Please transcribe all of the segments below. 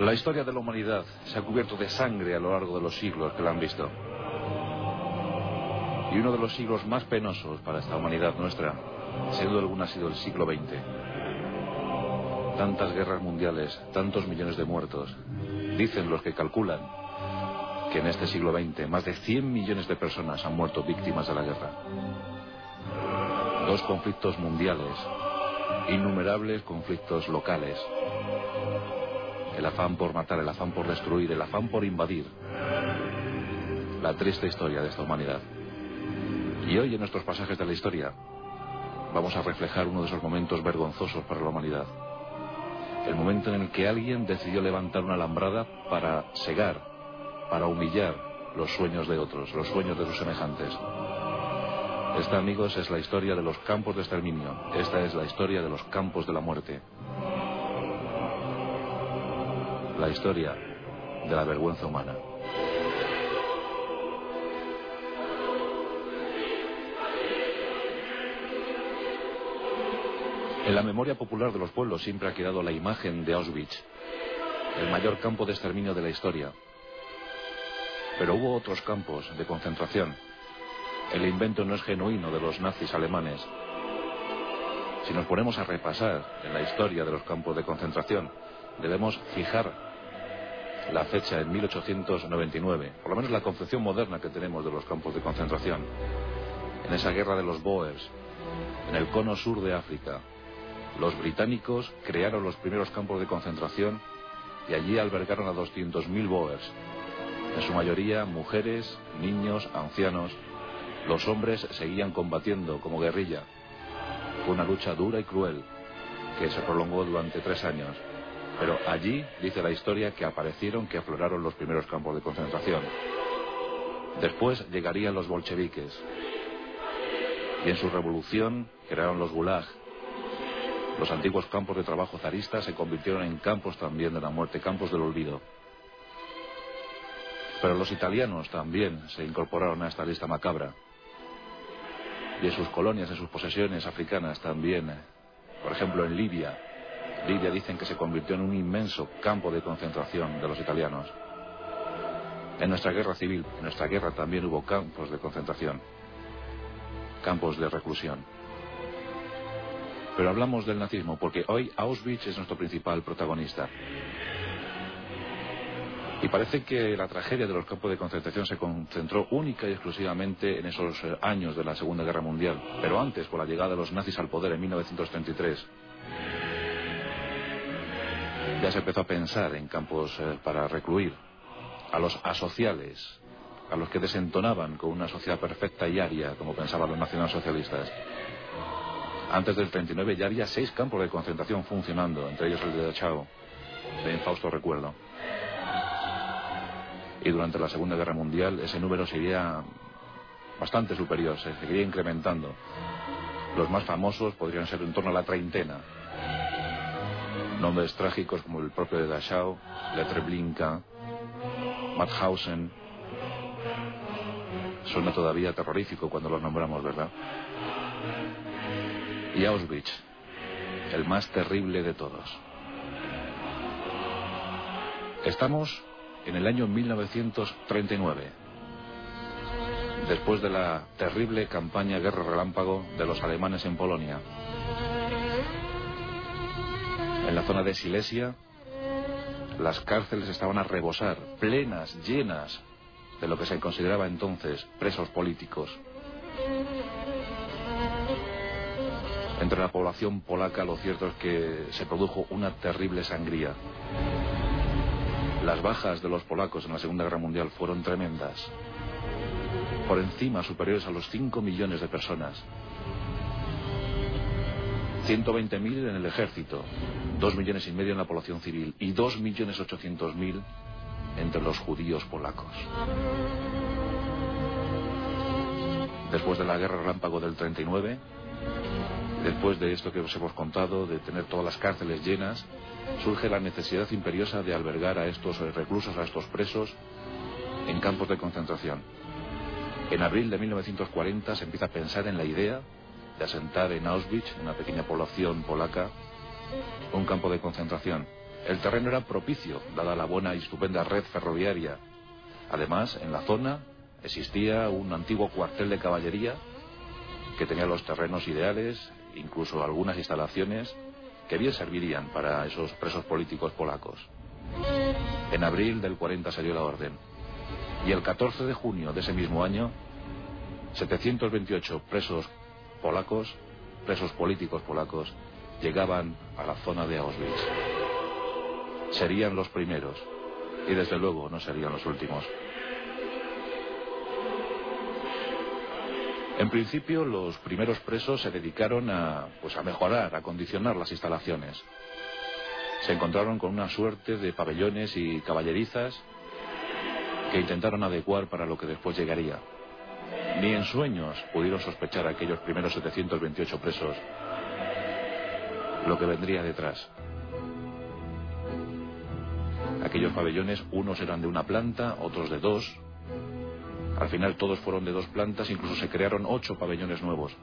La historia de la humanidad se ha cubierto de sangre a lo largo de los siglos que la han visto. Y uno de los siglos más penosos para esta humanidad nuestra, sin duda alguna, ha sido el siglo XX. Tantas guerras mundiales, tantos millones de muertos. Dicen los que calculan que en este siglo XX más de 100 millones de personas han muerto víctimas de la guerra. Dos conflictos mundiales, innumerables conflictos locales, el afán por matar, el afán por destruir, el afán por invadir. La triste historia de esta humanidad. Y hoy en nuestros pasajes de la historia vamos a reflejar uno de esos momentos vergonzosos para la humanidad. El momento en el que alguien decidió levantar una alambrada para cegar, para humillar los sueños de otros, los sueños de sus semejantes. Esta, amigos, es la historia de los campos de exterminio. Esta es la historia de los campos de la muerte. La historia de la vergüenza humana. En la memoria popular de los pueblos siempre ha quedado la imagen de Auschwitz, el mayor campo de exterminio de la historia. Pero hubo otros campos de concentración. El invento no es genuino de los nazis alemanes. Si nos ponemos a repasar en la historia de los campos de concentración, debemos fijar la fecha en 1899, por lo menos la concepción moderna que tenemos de los campos de concentración. En esa guerra de los Boers, en el cono sur de África, los británicos crearon los primeros campos de concentración y allí albergaron a 200.000 Boers. En su mayoría mujeres, niños, ancianos. Los hombres seguían combatiendo como guerrilla. Fue una lucha dura y cruel que se prolongó durante tres años. Pero allí dice la historia que aparecieron, que afloraron los primeros campos de concentración. Después llegarían los bolcheviques. Y en su revolución crearon los gulag, los antiguos campos de trabajo zaristas se convirtieron en campos también de la muerte, campos del olvido. Pero los italianos también se incorporaron a esta lista macabra. Y en sus colonias, en sus posesiones africanas también. Por ejemplo, en Libia. Libia dicen que se convirtió en un inmenso campo de concentración de los italianos. En nuestra guerra civil, en nuestra guerra también hubo campos de concentración. Campos de reclusión. Pero hablamos del nazismo porque hoy Auschwitz es nuestro principal protagonista. Y parece que la tragedia de los campos de concentración se concentró única y exclusivamente en esos eh, años de la Segunda Guerra Mundial, pero antes, con la llegada de los nazis al poder en 1933. Ya se empezó a pensar en campos eh, para recluir a los asociales, a los que desentonaban con una sociedad perfecta y aria, como pensaban los nacionalsocialistas. Antes del 39 ya había seis campos de concentración funcionando, entre ellos el de Dachau, de infausto recuerdo. Y durante la Segunda Guerra Mundial ese número sería bastante superior, se seguiría incrementando. Los más famosos podrían ser en torno a la treintena. Nombres trágicos como el propio de Dachau, Le Treblinka, Mauthausen. Suena todavía terrorífico cuando los nombramos, ¿verdad? y Auschwitz, el más terrible de todos. Estamos en el año 1939, después de la terrible campaña Guerra Relámpago de los alemanes en Polonia. En la zona de Silesia, las cárceles estaban a rebosar, plenas, llenas de lo que se consideraba entonces presos políticos. Entre la población polaca lo cierto es que se produjo una terrible sangría. Las bajas de los polacos en la Segunda Guerra Mundial fueron tremendas. por encima superiores a los 5 millones de personas. 120.000 en el ejército, 2 millones y medio en la población civil y 2.800.000 entre los judíos polacos. Después de la guerra relámpago del 39, después de esto que os hemos contado, de tener todas las cárceles llenas, surge la necesidad imperiosa de albergar a estos reclusos, a estos presos, en campos de concentración. En abril de 1940 se empieza a pensar en la idea de asentar en Auschwitz, una pequeña población polaca, un campo de concentración. El terreno era propicio, dada la buena y estupenda red ferroviaria. Además, en la zona existía un antiguo cuartel de caballería que tenía los terrenos ideales, incluso algunas instalaciones que bien servirían para esos presos políticos polacos. En abril del 40 salió la orden. Y el 14 de junio de ese mismo año, 728 presos polacos, presos políticos polacos, llegaban a la zona de Auschwitz. Serían los primeros y desde luego no serían los últimos. En principio, los primeros presos se dedicaron a, pues, a mejorar, a condicionar las instalaciones. Se encontraron con una suerte de pabellones y caballerizas que intentaron adecuar para lo que después llegaría. Ni en sueños pudieron sospechar aquellos primeros 728 presos lo que vendría detrás. Aquellos pabellones, unos eran de una planta, otros de dos. Al final todos fueron de dos plantas, incluso se crearon ocho pabellones nuevos.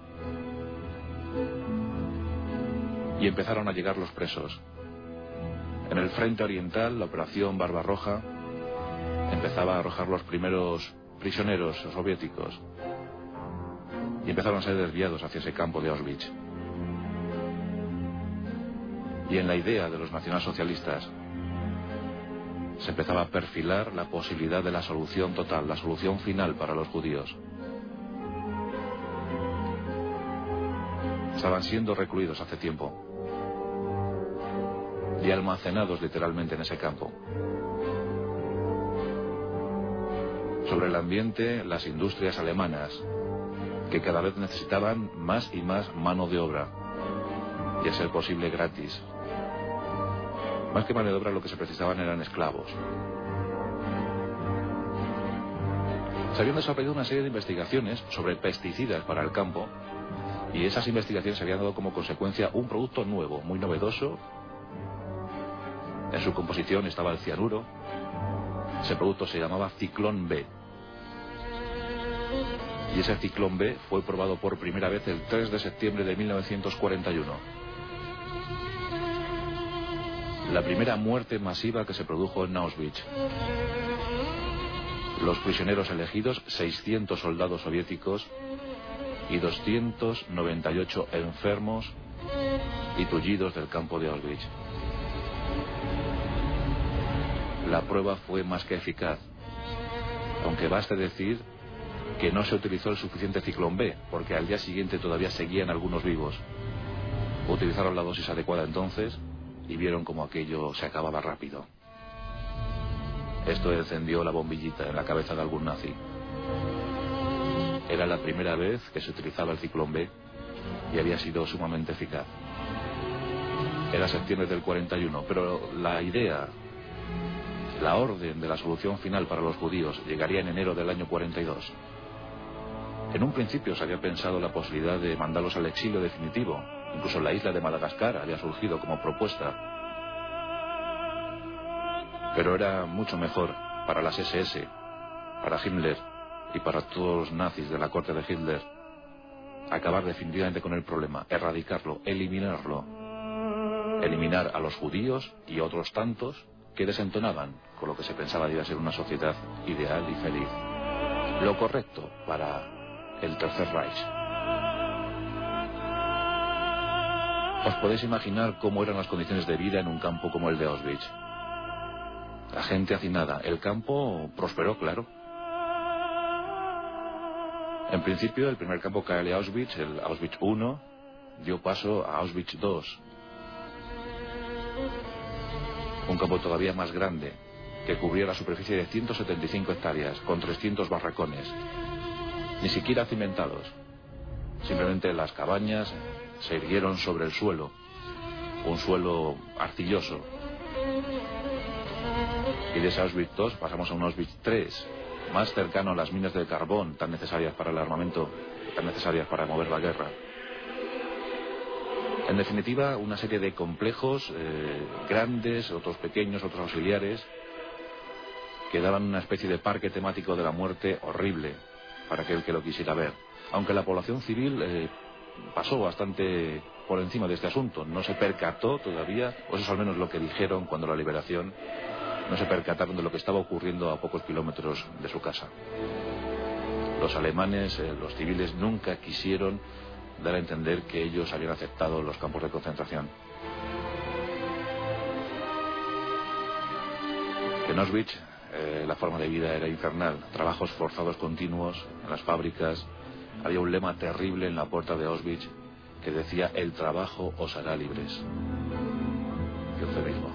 Y empezaron a llegar los presos. En el frente oriental, la operación Barbarroja empezaba a arrojar los primeros prisioneros soviéticos y empezaron a ser desviados hacia ese campo de Auschwitz. Y en la idea de los nacionalsocialistas se empezaba a perfilar la posibilidad de la solución total, la solución final para los judíos. Estaban siendo recluidos hace tiempo y almacenados literalmente en ese campo. Sobre el ambiente, las industrias alemanas, que cada vez necesitaban más y más mano de obra, y a ser posible gratis. Más que mano de obra lo que se precisaban eran esclavos. Se habían desarrollado una serie de investigaciones sobre pesticidas para el campo y esas investigaciones habían dado como consecuencia un producto nuevo, muy novedoso. En su composición estaba el cianuro. Ese producto se llamaba Ciclón B y ese ciclón B fue probado por primera vez el 3 de septiembre de 1941. La primera muerte masiva que se produjo en Auschwitz. Los prisioneros elegidos, 600 soldados soviéticos y 298 enfermos y tullidos del campo de Auschwitz. La prueba fue más que eficaz, aunque baste decir que no se utilizó el suficiente ciclón B, porque al día siguiente todavía seguían algunos vivos. Utilizaron la dosis adecuada entonces y vieron como aquello se acababa rápido. Esto encendió la bombillita en la cabeza de algún nazi. Era la primera vez que se utilizaba el ciclón B y había sido sumamente eficaz. Era septiembre del 41, pero la idea, la orden de la solución final para los judíos llegaría en enero del año 42. En un principio se había pensado la posibilidad de mandarlos al exilio definitivo. Incluso la isla de Madagascar había surgido como propuesta. Pero era mucho mejor para las SS, para Himmler y para todos los nazis de la corte de Hitler acabar definitivamente con el problema, erradicarlo, eliminarlo. Eliminar a los judíos y otros tantos que desentonaban con lo que se pensaba iba a ser una sociedad ideal y feliz. Lo correcto para el Tercer Reich. Os podéis imaginar cómo eran las condiciones de vida en un campo como el de Auschwitz. La gente hacinada. El campo prosperó, claro. En principio, el primer campo que Auschwitz, el Auschwitz I, dio paso a Auschwitz II. Un campo todavía más grande, que cubría la superficie de 175 hectáreas, con 300 barracones, ni siquiera cimentados. Simplemente las cabañas se erguieron sobre el suelo, un suelo arcilloso. Y de ese Auschwitz II pasamos a un Auschwitz III, más cercano a las minas de carbón tan necesarias para el armamento, tan necesarias para mover la guerra. En definitiva, una serie de complejos eh, grandes, otros pequeños, otros auxiliares, que daban una especie de parque temático de la muerte horrible para aquel que lo quisiera ver. Aunque la población civil eh, pasó bastante por encima de este asunto, no se percató todavía, o eso es al menos lo que dijeron cuando la liberación, no se percataron de lo que estaba ocurriendo a pocos kilómetros de su casa. Los alemanes, eh, los civiles, nunca quisieron dar a entender que ellos habían aceptado los campos de concentración. Eh, la forma de vida era infernal, trabajos forzados continuos en las fábricas, había un lema terrible en la puerta de Auschwitz que decía el trabajo os hará libres. Qué eufemismo.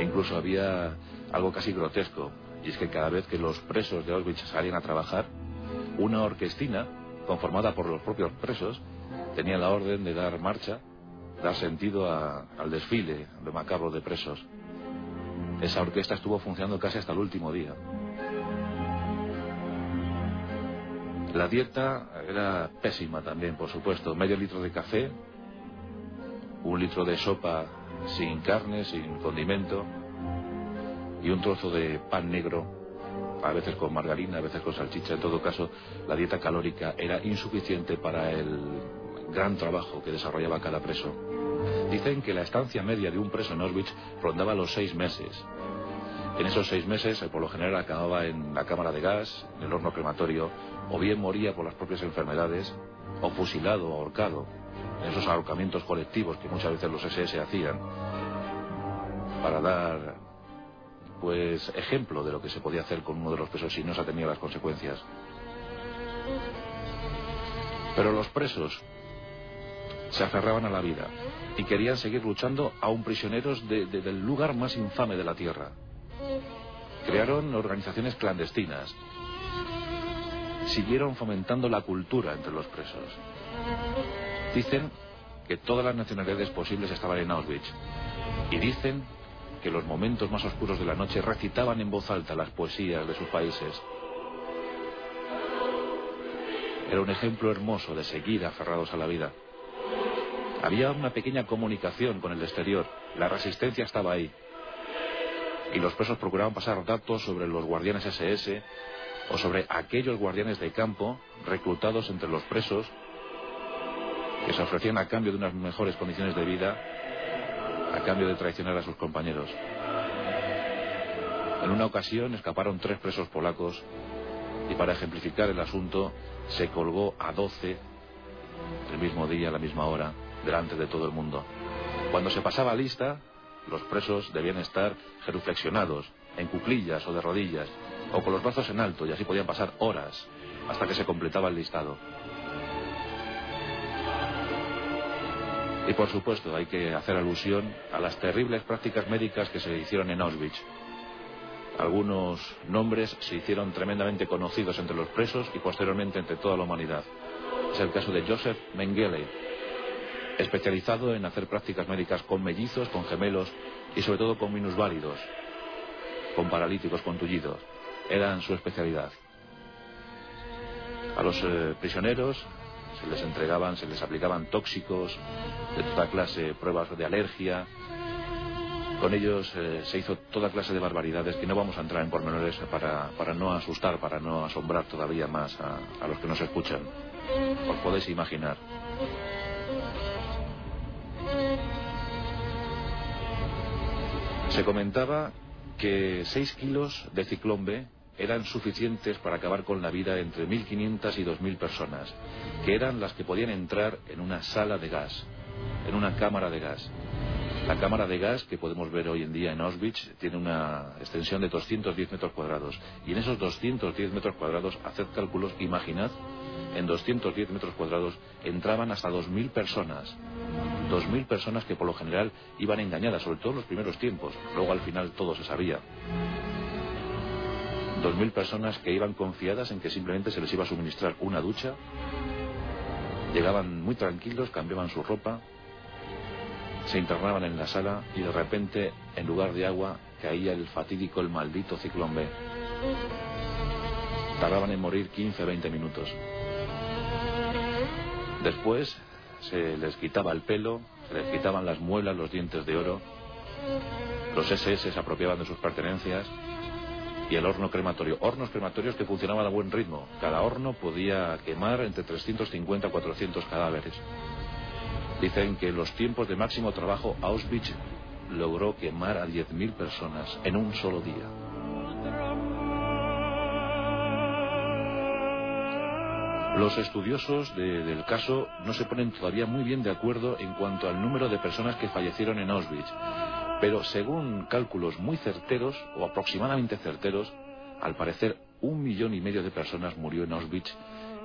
incluso había algo casi grotesco, y es que cada vez que los presos de Auschwitz salían a trabajar, una orquestina conformada por los propios presos, tenía la orden de dar marcha, dar sentido al desfile de macabro de presos. Esa orquesta estuvo funcionando casi hasta el último día. La dieta era pésima también, por supuesto. Medio litro de café, un litro de sopa sin carne, sin condimento y un trozo de pan negro a veces con margarina, a veces con salchicha. En todo caso, la dieta calórica era insuficiente para el gran trabajo que desarrollaba cada preso. Dicen que la estancia media de un preso en Auschwitz rondaba los seis meses. En esos seis meses, por lo general, acababa en la cámara de gas, en el horno crematorio, o bien moría por las propias enfermedades, o fusilado o ahorcado, en esos ahorcamientos colectivos que muchas veces los SS hacían, para dar pues ejemplo de lo que se podía hacer con uno de los presos si no se atenía las consecuencias. Pero los presos se aferraban a la vida y querían seguir luchando aún prisioneros del lugar más infame de la tierra. Crearon organizaciones clandestinas. Siguieron fomentando la cultura entre los presos. Dicen que todas las nacionalidades posibles estaban en Auschwitz. Y dicen que los momentos más oscuros de la noche recitaban en voz alta las poesías de sus países. Era un ejemplo hermoso de seguir aferrados a la vida. Había una pequeña comunicación con el exterior, la resistencia estaba ahí. Y los presos procuraban pasar datos sobre los guardianes SS o sobre aquellos guardianes de campo reclutados entre los presos que se ofrecían a cambio de unas mejores condiciones de vida a cambio de traicionar a sus compañeros. En una ocasión escaparon tres presos polacos y para ejemplificar el asunto se colgó a doce el mismo día, a la misma hora, delante de todo el mundo. Cuando se pasaba lista, los presos debían estar geruflexionados, en cuclillas o de rodillas, o con los brazos en alto, y así podían pasar horas hasta que se completaba el listado. Y por supuesto hay que hacer alusión a las terribles prácticas médicas que se hicieron en Auschwitz. Algunos nombres se hicieron tremendamente conocidos entre los presos y posteriormente entre toda la humanidad. Es el caso de Joseph Mengele, especializado en hacer prácticas médicas con mellizos, con gemelos y sobre todo con minusválidos, con paralíticos, con tullidos. Eran su especialidad. A los eh, prisioneros se les entregaban, se les aplicaban tóxicos de toda clase, pruebas de alergia. Con ellos eh, se hizo toda clase de barbaridades que no vamos a entrar en pormenores para, para no asustar, para no asombrar todavía más a, a los que nos escuchan. Os podéis imaginar. Se comentaba que 6 kilos de ciclón B eran suficientes para acabar con la vida entre 1.500 y 2.000 personas, que eran las que podían entrar en una sala de gas, en una cámara de gas. La cámara de gas que podemos ver hoy en día en Auschwitz tiene una extensión de 210 metros cuadrados. Y en esos 210 metros cuadrados, haced cálculos, imaginad, en 210 metros cuadrados entraban hasta 2.000 personas. 2.000 personas que por lo general iban engañadas, sobre todo en los primeros tiempos. Luego al final todo se sabía. 2.000 personas que iban confiadas en que simplemente se les iba a suministrar una ducha. Llegaban muy tranquilos, cambiaban su ropa, se internaban en la sala y de repente, en lugar de agua, caía el fatídico, el maldito ciclón B. Tardaban en morir 15-20 minutos. Después se les quitaba el pelo, se les quitaban las muelas, los dientes de oro. Los SS se apropiaban de sus pertenencias y el horno crematorio. Hornos crematorios que funcionaban a buen ritmo. Cada horno podía quemar entre 350 y 400 cadáveres. Dicen que en los tiempos de máximo trabajo Auschwitz logró quemar a 10.000 personas en un solo día. Los estudiosos del caso no se ponen todavía muy bien de acuerdo en cuanto al número de personas que fallecieron en Auschwitz, pero según cálculos muy certeros o aproximadamente certeros, al parecer un millón y medio de personas murió en Auschwitz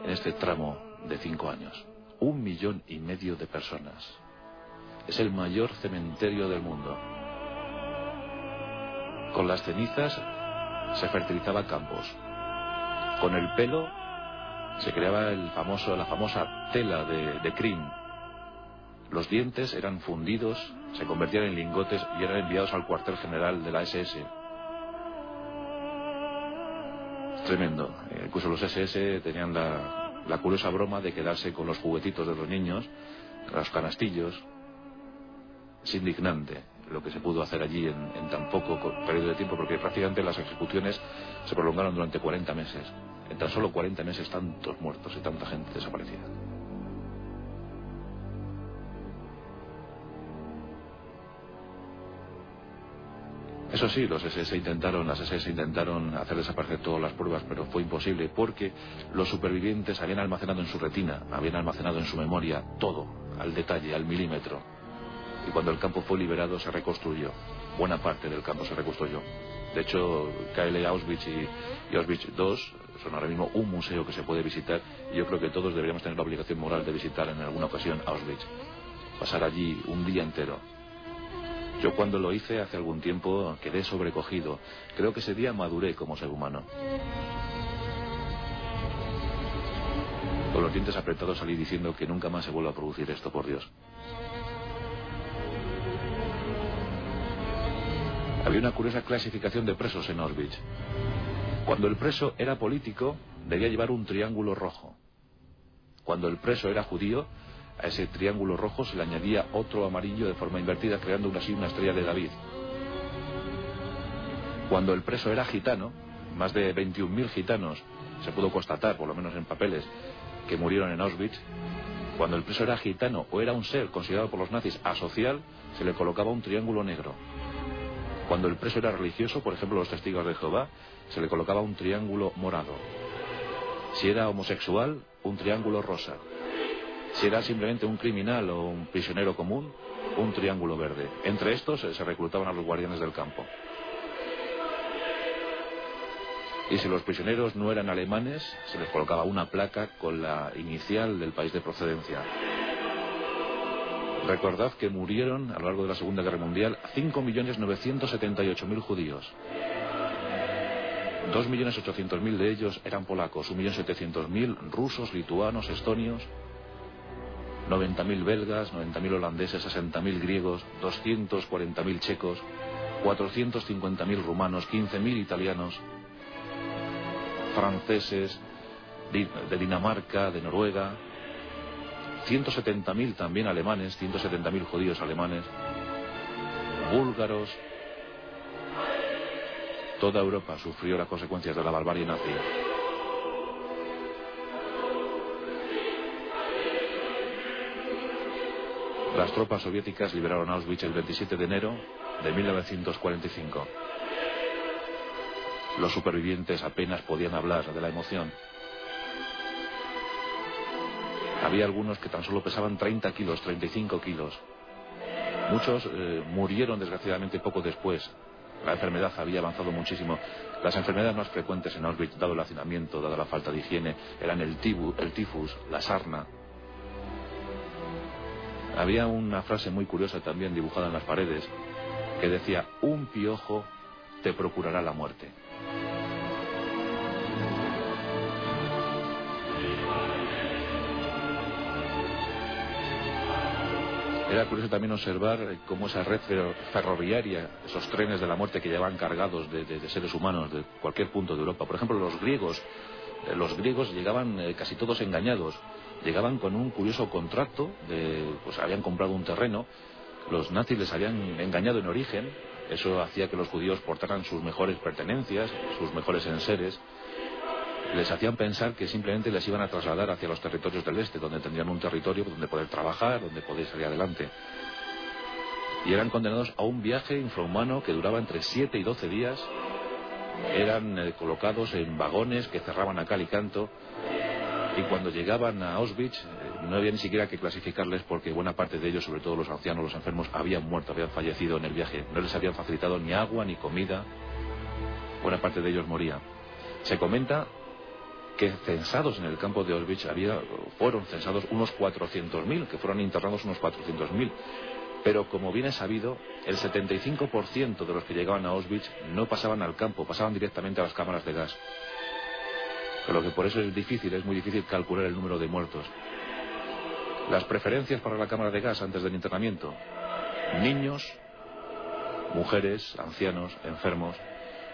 en este tramo de cinco años. Un millón y medio de personas. Es el mayor cementerio del mundo. Con las cenizas se fertilizaba campos. Con el pelo se creaba el famoso, la famosa tela de, de crin. Los dientes eran fundidos, se convertían en lingotes y eran enviados al cuartel general de la SS. Tremendo. Incluso los SS tenían la, la curiosa broma de quedarse con los juguetitos de los niños, los canastillos. Es indignante lo que se pudo hacer allí en, en tan poco periodo de tiempo, porque prácticamente las ejecuciones se prolongaron durante 40 meses. En tan solo 40 meses tantos muertos y tanta gente desaparecida. Eso sí, los SS intentaron, las SS intentaron hacer desaparecer todas las pruebas, pero fue imposible porque los supervivientes habían almacenado en su retina, habían almacenado en su memoria todo, al detalle, al milímetro. Y cuando el campo fue liberado se reconstruyó. Buena parte del campo se reconstruyó. De hecho, KL Auschwitz y, Auschwitz II son ahora mismo un museo que se puede visitar y yo creo que todos deberíamos tener la obligación moral de visitar en alguna ocasión Auschwitz. Pasar allí un día entero. Yo cuando lo hice hace algún tiempo quedé sobrecogido. Creo que ese día maduré como ser humano. Con los dientes apretados salí diciendo que nunca más se vuelva a producir esto, por Dios. Había una curiosa clasificación de presos en Auschwitz. Cuando el preso era político, debía llevar un triángulo rojo. Cuando el preso era judío, a ese triángulo rojo se le añadía otro amarillo de forma invertida, creando así una estrella de David. Cuando el preso era gitano, más de 21.000 gitanos se pudo constatar, por lo menos en papeles, que murieron en Auschwitz. Cuando el preso era gitano o era un ser considerado por los nazis asocial, se le colocaba un triángulo negro. Cuando el preso era religioso, por ejemplo los testigos de Jehová, se le colocaba un triángulo morado. Si era homosexual, un triángulo rosa. Si era simplemente un criminal o un prisionero común, un triángulo verde. Entre estos se reclutaban a los guardianes del campo. Y si los prisioneros no eran alemanes, se les colocaba una placa con la inicial del país de procedencia. Recordad que murieron a lo largo de la Segunda Guerra Mundial 5.978.000 judíos. 2.800.000 de ellos eran polacos, 1.700.000 rusos, lituanos, estonios, 90.000 belgas, 90.000 holandeses, 60.000 griegos, 240.000 checos, 450.000 rumanos, 15.000 italianos, franceses, de Dinamarca, de Noruega, 170.000 también alemanes, 170.000 judíos alemanes, búlgaros. Toda Europa sufrió las consecuencias de la barbarie nazi. Las tropas soviéticas liberaron Auschwitz el 27 de enero de 1945. Los supervivientes apenas podían hablar de la emoción. Había algunos que tan solo pesaban 30 kilos, 35 kilos. Muchos eh, murieron desgraciadamente poco después. La enfermedad había avanzado muchísimo. Las enfermedades más frecuentes en Auschwitz, dado el hacinamiento, dada la falta de higiene, eran el, tibu, el tifus, la sarna. Había una frase muy curiosa también dibujada en las paredes que decía, un piojo te procurará la muerte. Era curioso también observar cómo esa red ferroviaria, esos trenes de la muerte que llevaban cargados de, seres humanos de cualquier punto de Europa. Por ejemplo, los griegos, eh, los griegos llegaban eh, casi todos engañados, llegaban con un curioso contrato, de, pues habían comprado un terreno, los nazis les habían engañado en origen, eso hacía que los judíos portaran sus mejores pertenencias, sus mejores enseres, les hacían pensar que simplemente les iban a trasladar hacia los territorios del este, donde tendrían un territorio donde poder trabajar, donde poder salir adelante. Y eran condenados a un viaje infrahumano que duraba entre 7 y 12 días. Eran eh, colocados en vagones que cerraban a cal y canto. Y cuando llegaban a Auschwitz, eh, no había ni siquiera que clasificarles porque buena parte de ellos, sobre todo los ancianos, los enfermos, habían muerto, habían fallecido en el viaje. No les habían facilitado ni agua ni comida. Buena parte de ellos moría. Se comenta que censados en el campo de Auschwitz había, fueron censados unos 400.000, que fueron internados unos 400.000. Pero como bien es sabido, el 75% de los que llegaban a Auschwitz no pasaban al campo, pasaban directamente a las cámaras de gas. Con lo que por eso es difícil, es muy difícil calcular el número de muertos. Las preferencias para la cámara de gas antes del internamiento. Niños, mujeres, ancianos, enfermos,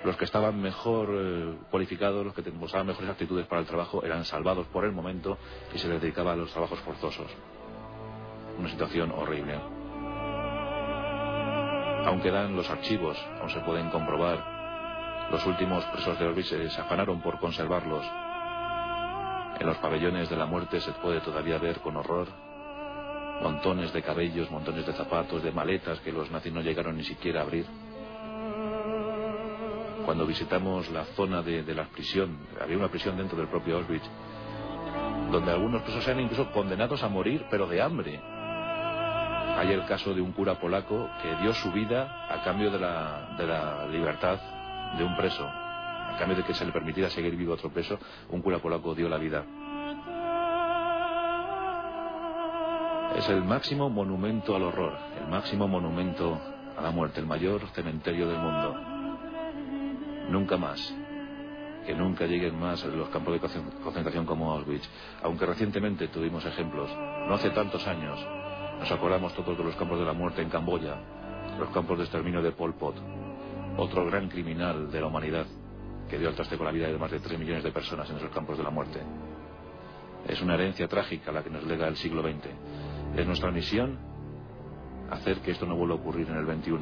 los que estaban mejor eh, cualificados, los que mostraban mejores actitudes para el trabajo, eran salvados por el momento y se les dedicaba a los trabajos forzosos. Una situación horrible. Aún quedan los archivos, aún se pueden comprobar. Los últimos presos de Auschwitz se afanaron por conservarlos. En los pabellones de la muerte se puede todavía ver con horror montones de cabellos, montones de zapatos, de maletas que los nazis no llegaron ni siquiera a abrir cuando visitamos la zona de, la prisión, había una prisión dentro del propio Auschwitz, donde algunos presos eran incluso condenados a morir, pero de hambre. Hay el caso de un cura polaco que dio su vida a cambio de la, de la libertad de un preso, a cambio de que se le permitiera seguir vivo a otro preso, un cura polaco dio la vida. Es el máximo monumento al horror, el máximo monumento a la muerte, el mayor cementerio del mundo. Nunca más. Que nunca lleguen más los campos de concentración como Auschwitz. Aunque recientemente tuvimos ejemplos. No hace tantos años. Nos acordamos todos de los campos de la muerte en Camboya. Los campos de exterminio de Pol Pot. Otro gran criminal de la humanidad que dio al traste con la vida de más de 3 millones de personas en esos campos de la muerte. Es una herencia trágica la que nos lega el siglo XX. Es nuestra misión hacer que esto no vuelva a ocurrir en el XXI.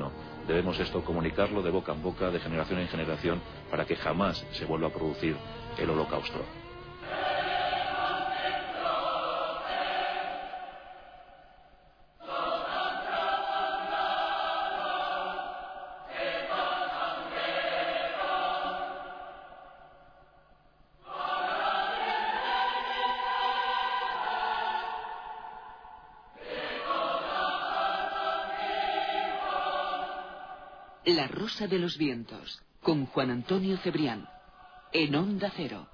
Debemos esto comunicarlo de boca en boca, de generación en generación, para que jamás se vuelva a producir el holocausto. De los Vientos, con Juan Antonio Cebrián, en Onda Cero.